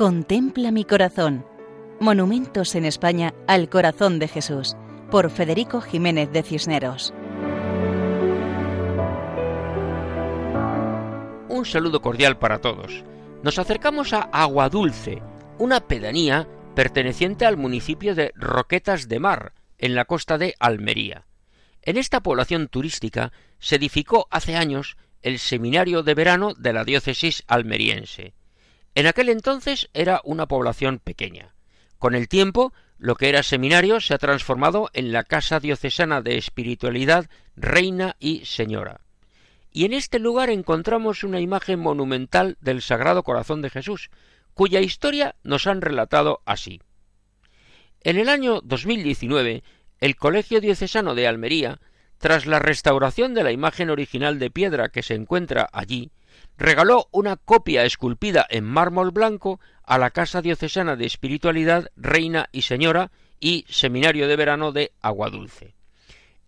Contempla mi corazón. Monumentos en España al corazón de Jesús, por Federico Jiménez de Cisneros. Un saludo cordial para todos. Nos acercamos a Aguadulce, una pedanía perteneciente al municipio de Roquetas de Mar, en la costa de Almería. En esta población turística se edificó hace años el seminario de verano de la diócesis almeriense. En aquel entonces era una población pequeña. Con el tiempo, lo que era seminario se ha transformado en la Casa Diocesana de Espiritualidad Reina y Señora. Y en este lugar encontramos una imagen monumental del Sagrado Corazón de Jesús, cuya historia nos han relatado así. En el año 2019, el Colegio Diocesano de Almería, tras la restauración de la imagen original de piedra que se encuentra allí, regaló una copia esculpida en mármol blanco a la Casa Diocesana de Espiritualidad Reina y Señora y Seminario de Verano de Aguadulce.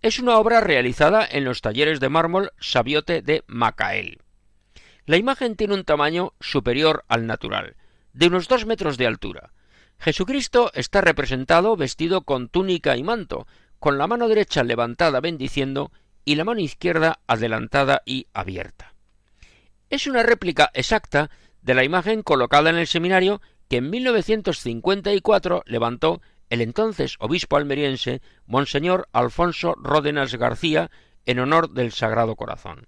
Es una obra realizada en los talleres de mármol Sabiote de Macael. La imagen tiene un tamaño superior al natural, de unos dos metros de altura. Jesucristo está representado vestido con túnica y manto, con la mano derecha levantada bendiciendo y la mano izquierda adelantada y abierta es una réplica exacta de la imagen colocada en el seminario que en 1954 levantó el entonces obispo almeriense Monseñor Alfonso Ródenas García en honor del Sagrado Corazón.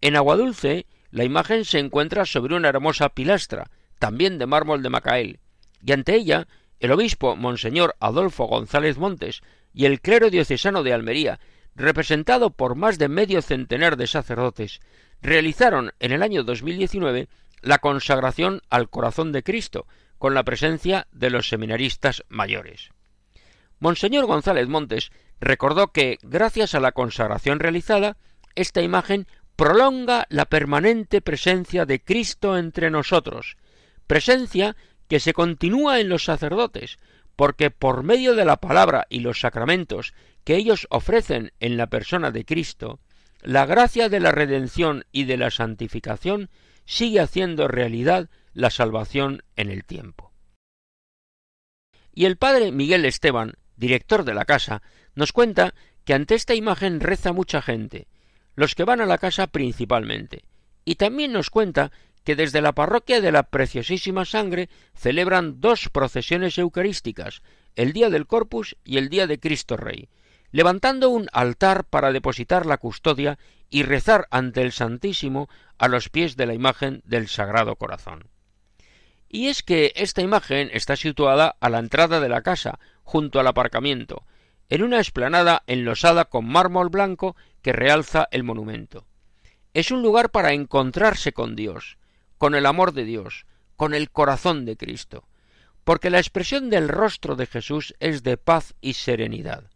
En Aguadulce, la imagen se encuentra sobre una hermosa pilastra, también de mármol de Macael, y ante ella el obispo Monseñor Adolfo González Montes y el clero diocesano de Almería, representado por más de medio centenar de sacerdotes, realizaron en el año 2019 la consagración al corazón de Cristo, con la presencia de los seminaristas mayores. Monseñor González Montes recordó que, gracias a la consagración realizada, esta imagen prolonga la permanente presencia de Cristo entre nosotros, presencia que se continúa en los sacerdotes, porque por medio de la palabra y los sacramentos que ellos ofrecen en la persona de Cristo, la gracia de la redención y de la santificación sigue haciendo realidad la salvación en el tiempo. Y el padre Miguel Esteban, director de la casa, nos cuenta que ante esta imagen reza mucha gente, los que van a la casa principalmente, y también nos cuenta que desde la parroquia de la Preciosísima Sangre celebran dos procesiones eucarísticas, el día del Corpus y el día de Cristo Rey, levantando un altar para depositar la custodia y rezar ante el Santísimo a los pies de la imagen del Sagrado Corazón. Y es que esta imagen está situada a la entrada de la casa, junto al aparcamiento, en una explanada enlosada con mármol blanco que realza el monumento. Es un lugar para encontrarse con Dios, con el amor de Dios, con el corazón de Cristo, porque la expresión del rostro de Jesús es de paz y serenidad.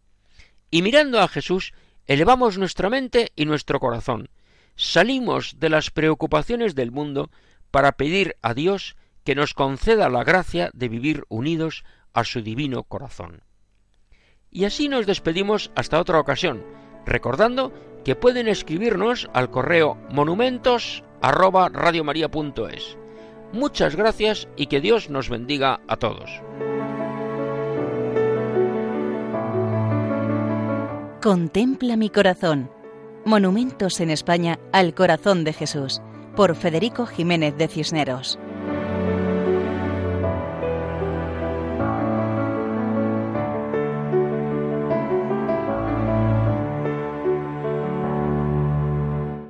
Y mirando a Jesús, elevamos nuestra mente y nuestro corazón, salimos de las preocupaciones del mundo para pedir a Dios que nos conceda la gracia de vivir unidos a su divino corazón. Y así nos despedimos hasta otra ocasión, recordando que pueden escribirnos al correo monumentos arroba radiomaria.es. Muchas gracias y que Dios nos bendiga a todos. Contempla mi corazón. Monumentos en España al corazón de Jesús, por Federico Jiménez de Cisneros.